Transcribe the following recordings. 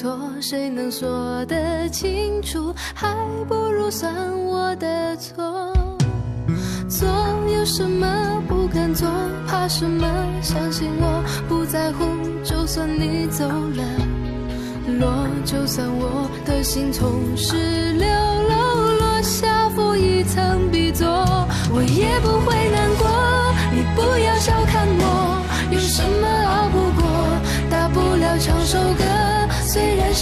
错，谁能说得清楚？还不如算我的错。做有什么不敢做，怕什么？相信我不在乎，就算你走了，落就算我的心从十六楼落下负一层 B 座，我也不会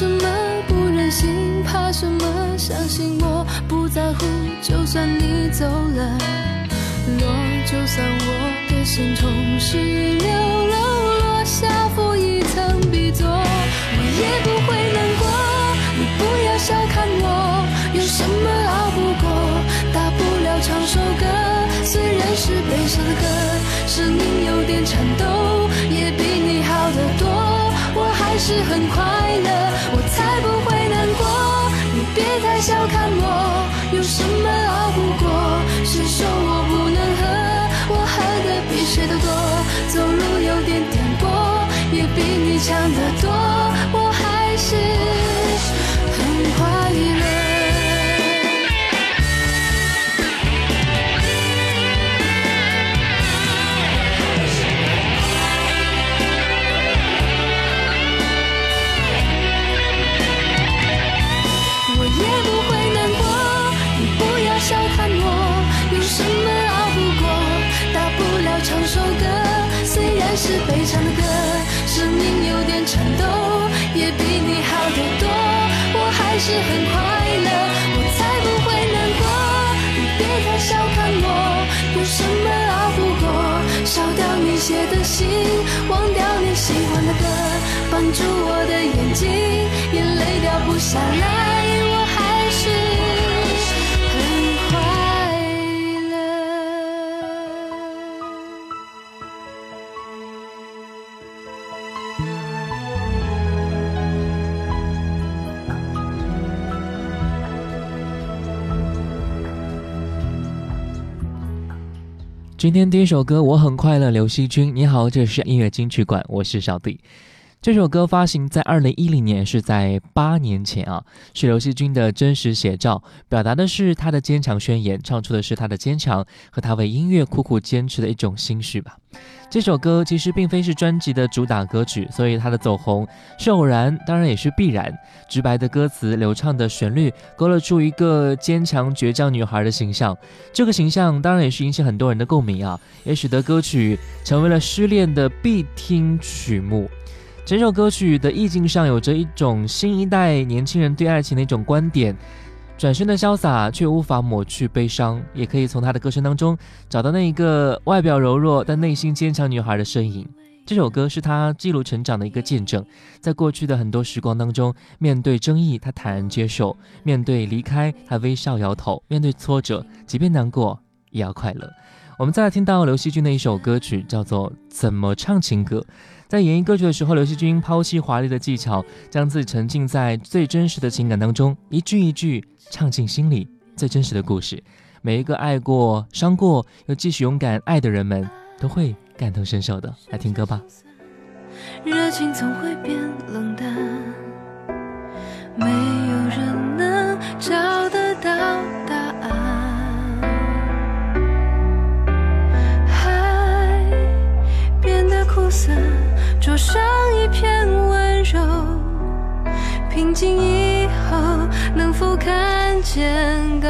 什么不忍心？怕什么？相信我不在乎，就算你走了，落就算我的心从十六楼落下负一层 B 座，我也不会难过。你不要小看我，有什么熬不过？大不了唱首歌，虽然是悲伤的歌，声音有点颤抖，也比你好得多。我还是很快乐，笑看我，有什么悲伤的歌，声音有点颤抖，也比你好得多。我还是很快乐，我才不会难过。你别太小看我，有什么熬不过？烧掉你写的信，忘掉你喜欢的歌，绑住我的眼睛，眼泪掉不下来，今天第一首歌我很快乐，刘惜君，你好，这是音乐金曲馆，我是小弟。这首歌发行在二零一零年，是在八年前啊，是刘惜君的真实写照，表达的是她的坚强宣言，唱出的是她的坚强和她为音乐苦苦坚持的一种心绪吧。这首歌其实并非是专辑的主打歌曲，所以它的走红是偶然，当然也是必然。直白的歌词，流畅的旋律，勾勒出一个坚强倔强女孩的形象。这个形象当然也是引起很多人的共鸣啊，也使得歌曲成为了失恋的必听曲目。整首歌曲的意境上有着一种新一代年轻人对爱情的一种观点，转身的潇洒却无法抹去悲伤，也可以从她的歌声当中找到那一个外表柔弱但内心坚强女孩的身影。这首歌是她记录成长的一个见证，在过去的很多时光当中，面对争议她坦然接受，面对离开她微笑摇头，面对挫折即便难过也要快乐。我们再来听到刘惜君的一首歌曲，叫做《怎么唱情歌》。在演绎歌曲的时候，刘惜君抛弃华丽的技巧，将自己沉浸在最真实的情感当中，一句一句唱进心里最真实的故事。每一个爱过、伤过又继续勇敢爱的人们，都会感同身受的。来听歌吧。热情总会变冷淡，没有人能找得到答案。海变得苦涩，灼伤一片温柔，平静一。Trên.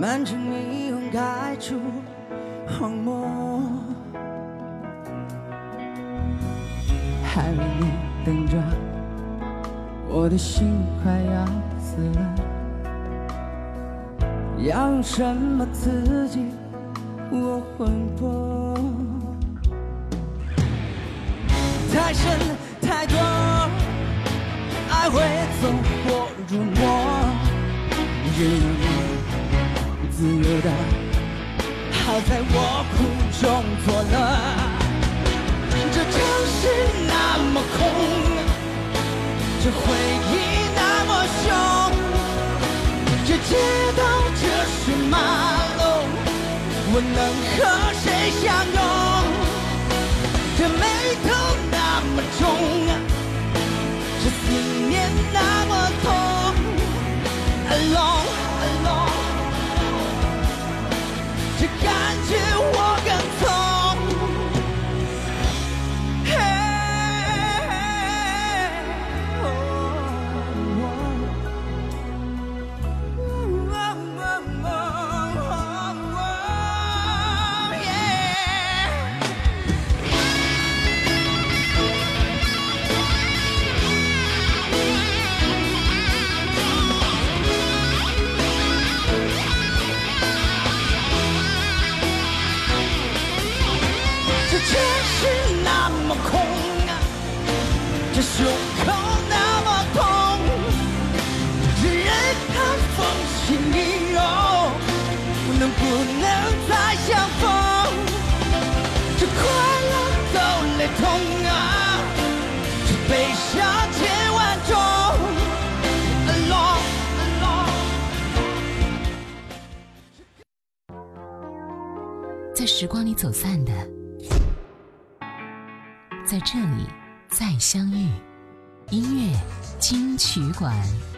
满城霓虹开出荒漠。还为你等着我的心快要死了要用什么刺激我魂魄？太深太多爱会走火入魔自由的好在我苦中作乐这城市那么空这回忆那么凶这街道车水马龙我能和谁相拥？这眉头那么重这思念那么痛 alone 曲馆。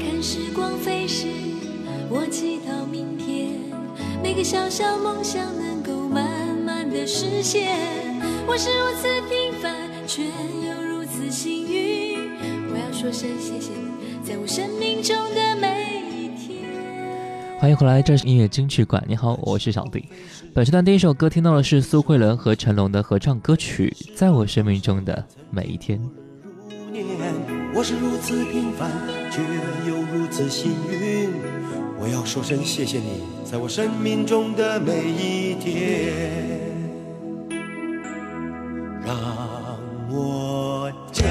看时光飞逝，我祈祷明天每个小小梦想能够慢慢的实现。我是如此平凡，却又如此幸运。我要说声谢谢你，在我生命中的每一天。欢迎回来，这是音乐金曲馆。你好，我是小弟。本时段第一首歌听到的是苏慧伦和成龙的合唱歌曲《在我生命中的每一天》。我是如此平凡，却又如此幸运。我要说声谢谢你，在我生命中的每一天，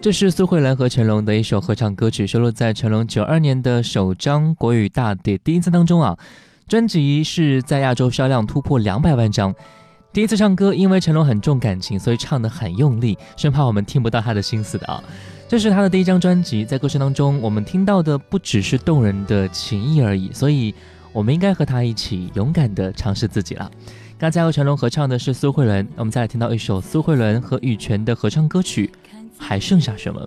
这是苏慧伦和成龙的一首合唱歌曲，收录在成龙九二年的首张国语大碟《第一次》当中啊。专辑是在亚洲销量突破两百万张。第一次唱歌，因为成龙很重感情，所以唱得很用力，生怕我们听不到他的心思的啊。这是他的第一张专辑，在歌声当中，我们听到的不只是动人的情谊而已，所以我们应该和他一起勇敢地尝试自己了。刚才和成龙合唱的是苏慧伦，我们再来听到一首苏慧伦和羽泉的合唱歌曲《还剩下什么》。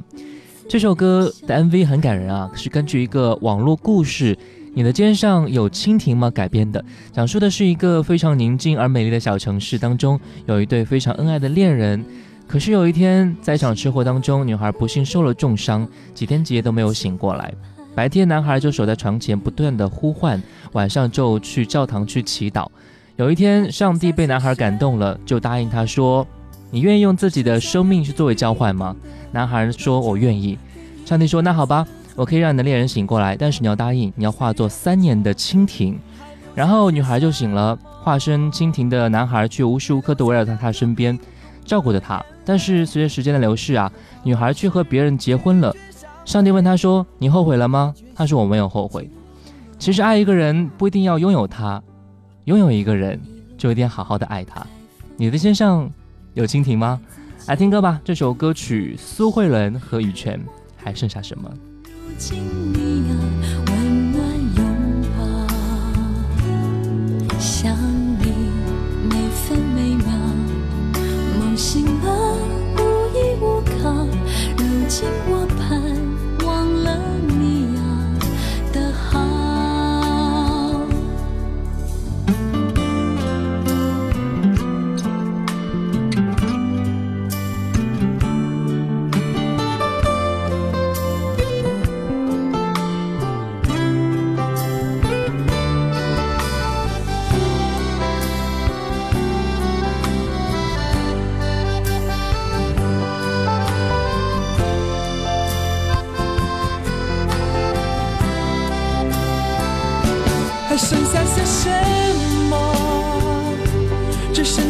这首歌的 MV 很感人啊，是根据一个网络故事《你的肩上有蜻蜓吗》改编的，讲述的是一个非常宁静而美丽的小城市当中，有一对非常恩爱的恋人。可是有一天，在一场车祸当中，女孩不幸受了重伤，几天几夜都没有醒过来。白天，男孩就守在床前不断的呼唤，晚上就去教堂去祈祷。有一天，上帝被男孩感动了，就答应他说。你愿意用自己的生命去作为交换吗？男孩说：“我愿意。”上帝说：“那好吧，我可以让你的恋人醒过来，但是你要答应，你要化作三年的蜻蜓。”然后女孩就醒了，化身蜻蜓的男孩却无时无刻都围绕在她身边，照顾着她。但是随着时间的流逝啊，女孩却和别人结婚了。上帝问她说：“你后悔了吗？”她说：“我没有后悔。”其实爱一个人不一定要拥有他，拥有一个人就一定要好好的爱他。你的先上。有蜻蜓吗？来听歌吧，这首歌曲苏慧伦和羽泉，还剩下什么？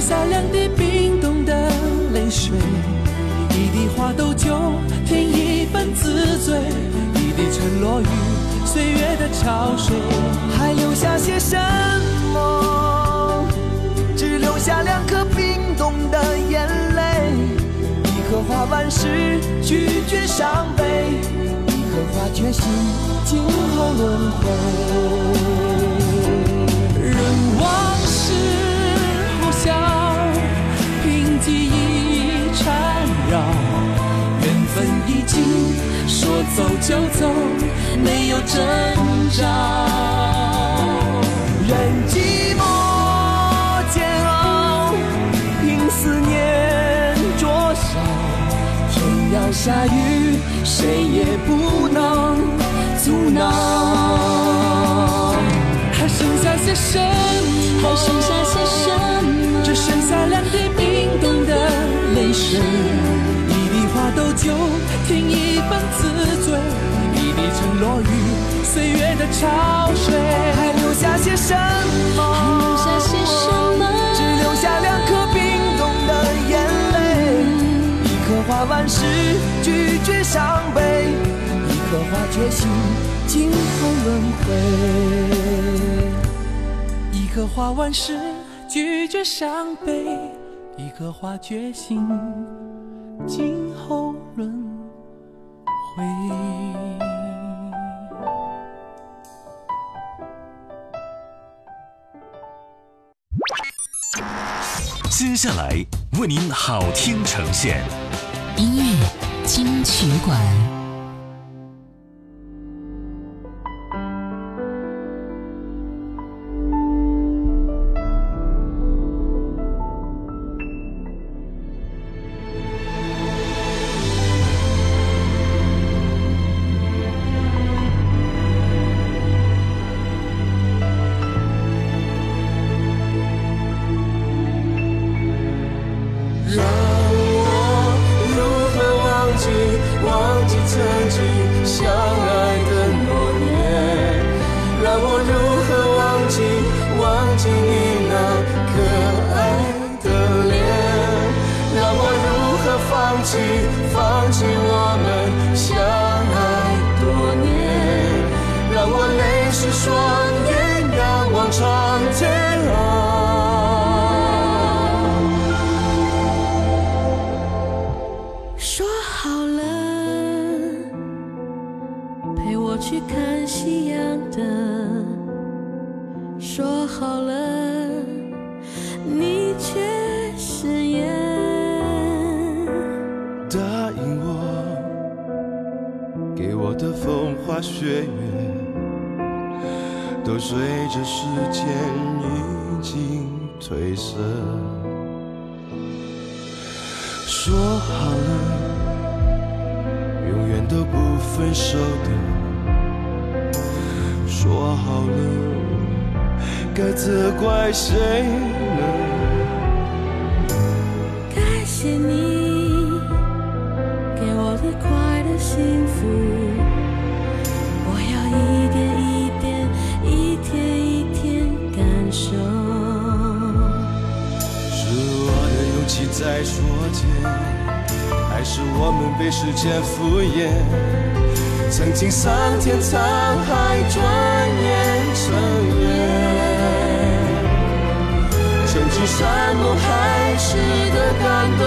洒两滴冰冻的泪水，一滴花豆酒添一份自醉，一滴沉落于岁月的潮水，还留下些什么？只留下两颗冰冻的眼泪，一颗花瓣是拒绝伤悲，一颗花决心静后轮回。说走就走，没有挣扎。任寂寞煎熬，凭思念灼烧。天要下雨，谁也不能阻挠。还剩下些什么？还剩下些什么？只剩下两滴冰冻的泪水。一滴花豆酒，添一份自醉。一滴沉落雨。岁月的潮水，还留下些什么？还留下些什么？只留下两颗冰冻的眼泪。一颗花万事拒绝伤悲，一颗花决心今后轮回。一颗花万事拒绝伤悲，一颗花决心今后轮回。接下来为您好听呈现，音乐金曲馆。说好了，该责怪谁呢？感谢你给我的快乐幸福，我要一点一点，一天一天感受。是我的勇气在说甜，还是我们被时间敷衍？曾经桑田沧海，转眼成烟。曾经山盟海誓的感动，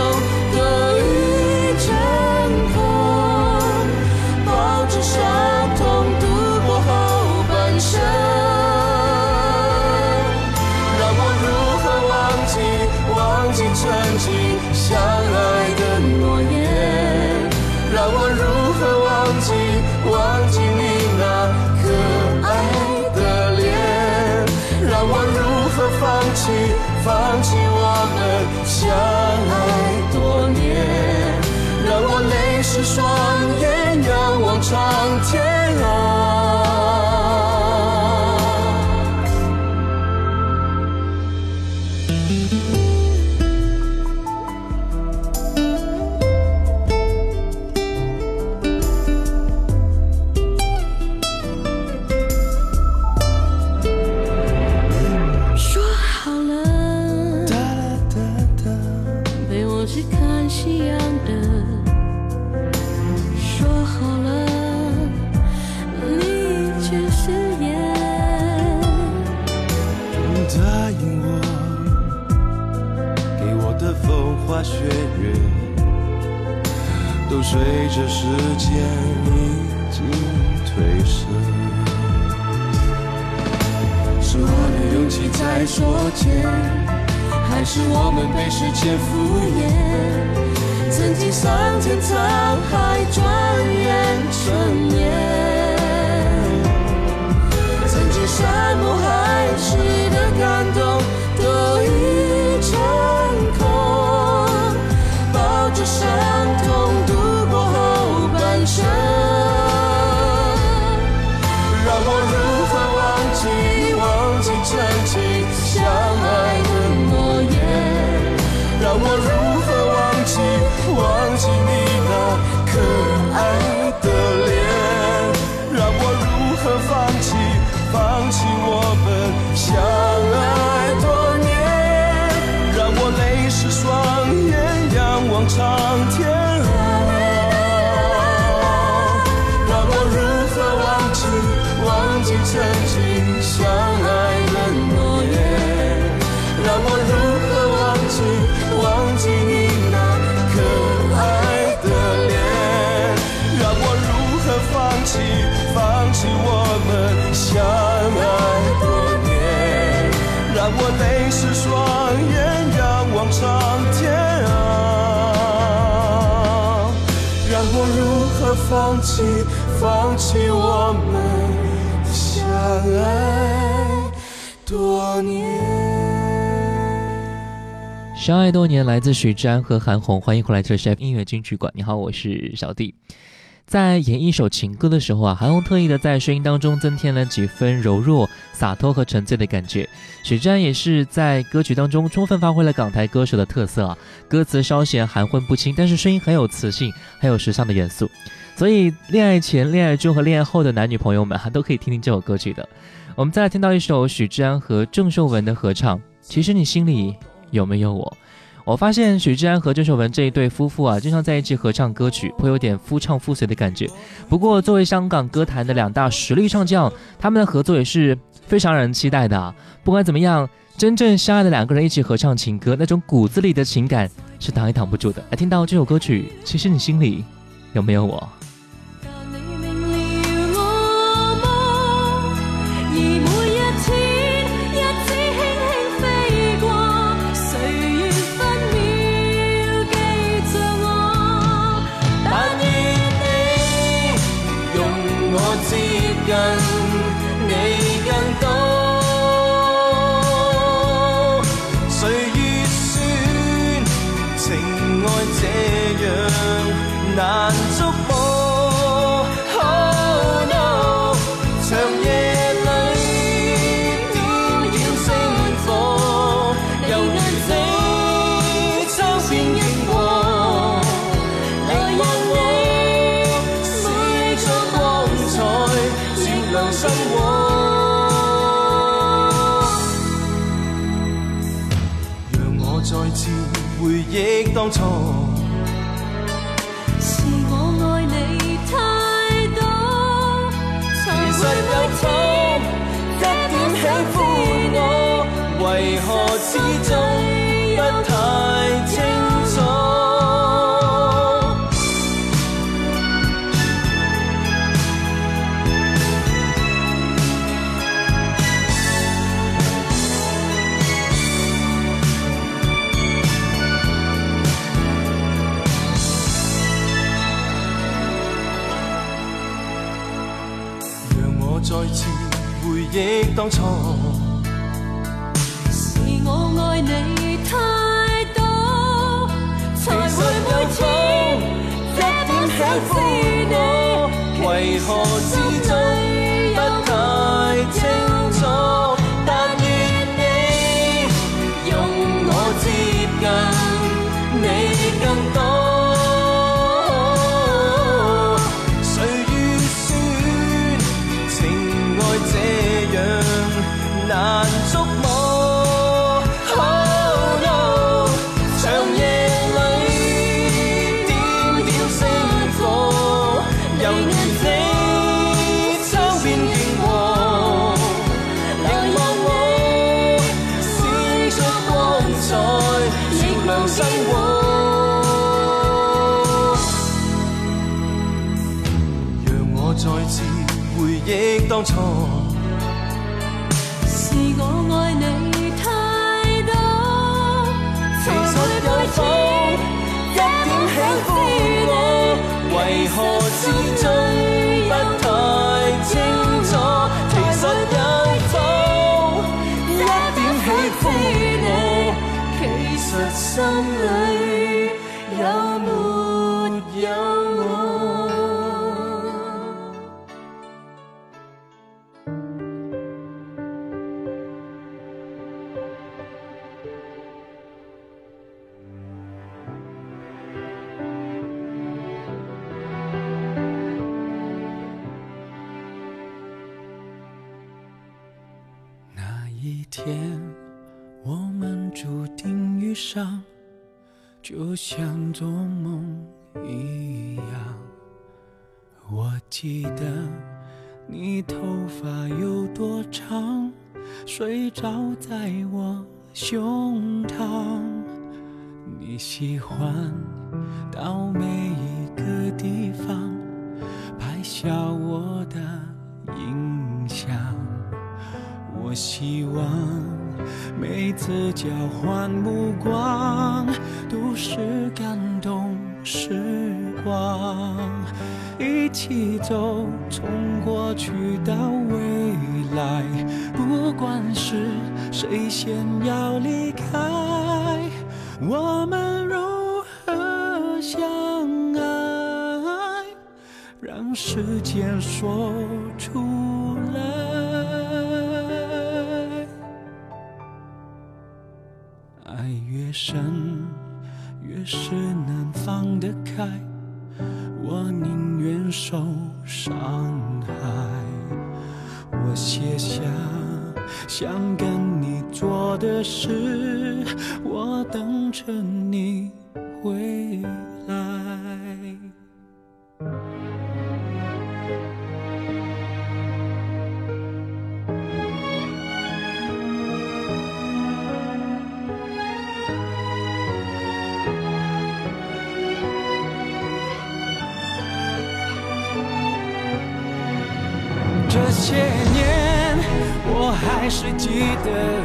放弃，放弃我们相爱多年？相爱多年，来自许志安和韩红，欢迎回来，这是 F 音乐金曲馆。你好，我是小弟。在演一首情歌的时候啊，韩红特意的在声音当中增添了几分柔弱、洒脱和沉醉的感觉。许志安也是在歌曲当中充分发挥了港台歌手的特色啊，歌词稍显含混不清，但是声音很有磁性，很有时尚的元素。所以，恋爱前、恋爱中和恋爱后的男女朋友们还都可以听听这首歌曲的。我们再来听到一首许志安和郑秀文的合唱，《其实你心里有没有我》。我发现许志安和郑秀文这一对夫妇啊，经常在一起合唱歌曲，会有点夫唱妇随的感觉。不过，作为香港歌坛的两大实力唱将，他们的合作也是非常让人期待的啊。不管怎么样，真正相爱的两个人一起合唱情歌，那种骨子里的情感是挡也挡不住的。来听到这首歌曲，其实你心里有没有我？难捉摸？Oh no，长夜里点点星火，犹如你窗边萤火。来让我闪出光彩，照亮生活。让我再次回忆当初，回憶當初。是我爱你太多，才会每天一點喜歡我，為何始終不太清楚？但愿你用我接近你更多。誰預算情愛這一天，我们注定遇上，就像做梦一样。我记得你头发有多长，睡着在我胸膛。你喜欢到每一个地方拍下我的影像。我希望每次交换目光都是感动时光，一起走，从过去到未来，不管是谁先要离开，我们如何相爱？让时间说出越深，越是难放得开。我宁愿受伤害。我写下想跟你做的事，我等着你回记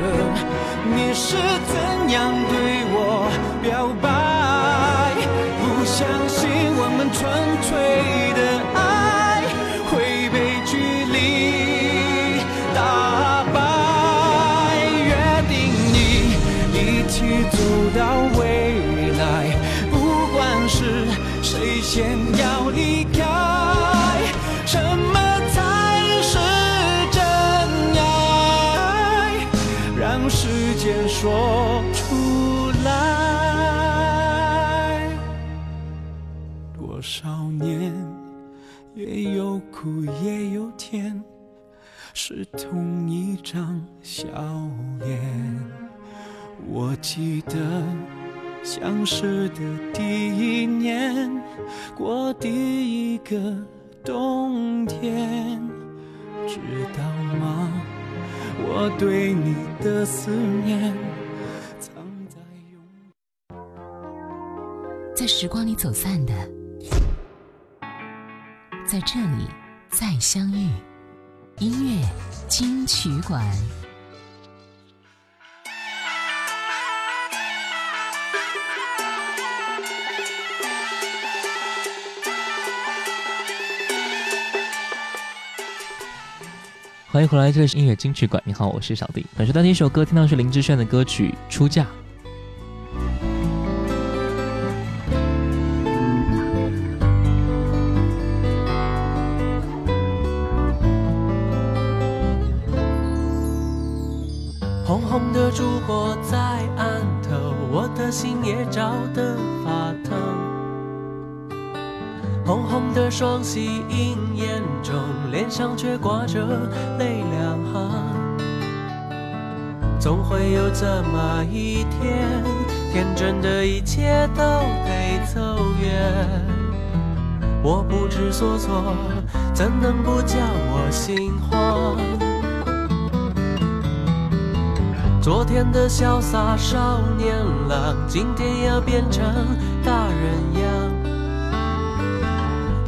是同一张笑脸。我记得。相识的第一年，过第一个冬天，知道吗？我对你的思念藏在。在时光里走散的，在这里再相遇。音乐金曲馆。欢迎回来，这里是音乐金曲馆。你好，我是小弟。本时段第一首歌听到是林志炫的歌曲《出嫁》。总会有这么一天，天真的一切都得走远。我不知所措，怎能不叫我心慌？昨天的潇洒少年郎，今天要变成大人样。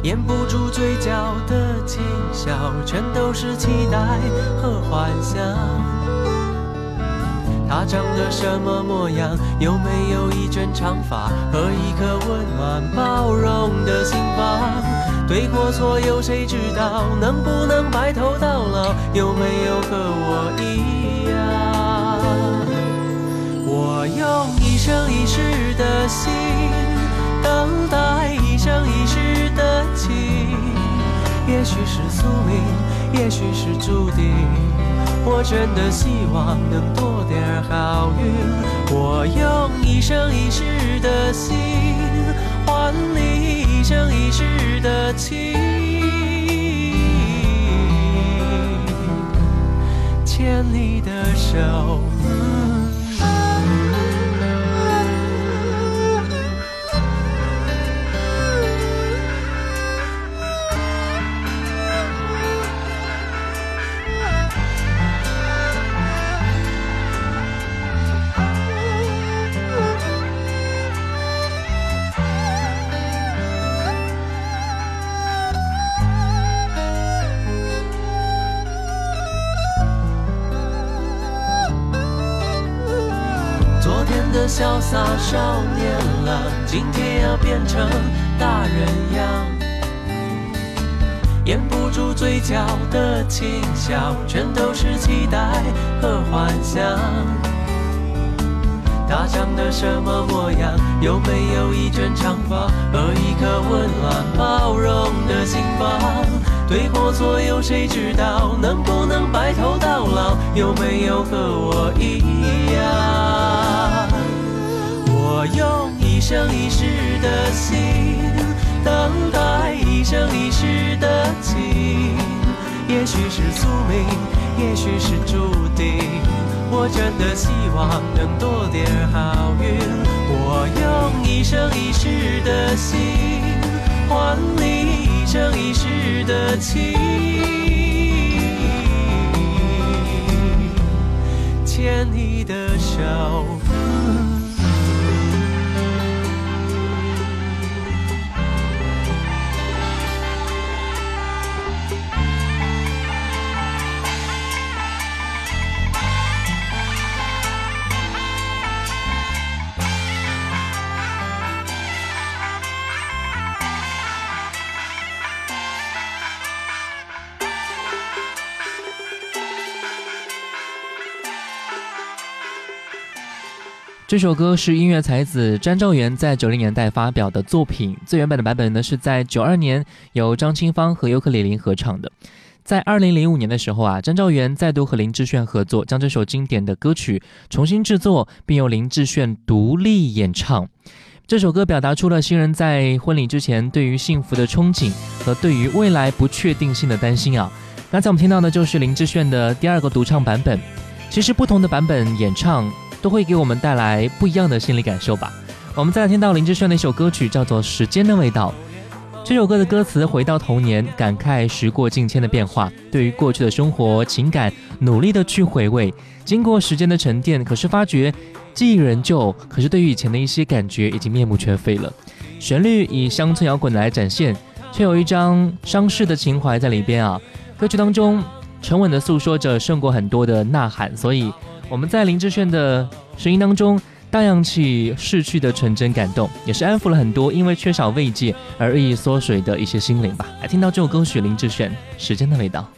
掩不住嘴角的轻笑，全都是期待和幻想。她长得什么模样？有没有一卷长发和一颗温暖包容的心房？对或错有谁知道？能不能白头到老？有没有和我一样？我用一生一世的心等待一生一世。的情，也许是宿命，也许是注定。我真的希望能多点好运。我用一生一世的心换你一生一世的情，牵你的手。嗯想。他长得什么模样？有没有一卷长发和一颗温暖包容的心房？对或错有谁知道？能不能白头到老？有没有和我一样？我用一生一世的心等待一生一世的情，也许是宿命，也许是注定。我真的希望能多点好运。我用一生一世的心换你一生一世的情，牵你的手。这首歌是音乐才子张兆元在九零年代发表的作品，最原版的版本呢是在九二年由张清芳和尤克里里合唱的。在二零零五年的时候啊，张兆元再度和林志炫合作，将这首经典的歌曲重新制作，并由林志炫独立演唱。这首歌表达出了新人在婚礼之前对于幸福的憧憬和对于未来不确定性的担心啊。刚才我们听到的就是林志炫的第二个独唱版本。其实不同的版本演唱。都会给我们带来不一样的心理感受吧。我们再来听到林志炫的一首歌曲，叫做《时间的味道》。这首歌的歌词回到童年，感慨时过境迁的变化，对于过去的生活情感努力的去回味。经过时间的沉淀，可是发觉记忆仍旧，可是对于以前的一些感觉已经面目全非了。旋律以乡村摇滚来展现，却有一张伤逝的情怀在里边啊。歌曲当中沉稳的诉说着胜过很多的呐喊，所以。我们在林志炫的声音当中荡漾起逝去的纯真感动，也是安抚了很多因为缺少慰藉而日益缩水的一些心灵吧。来听到这首歌曲，林志炫《时间的味道》。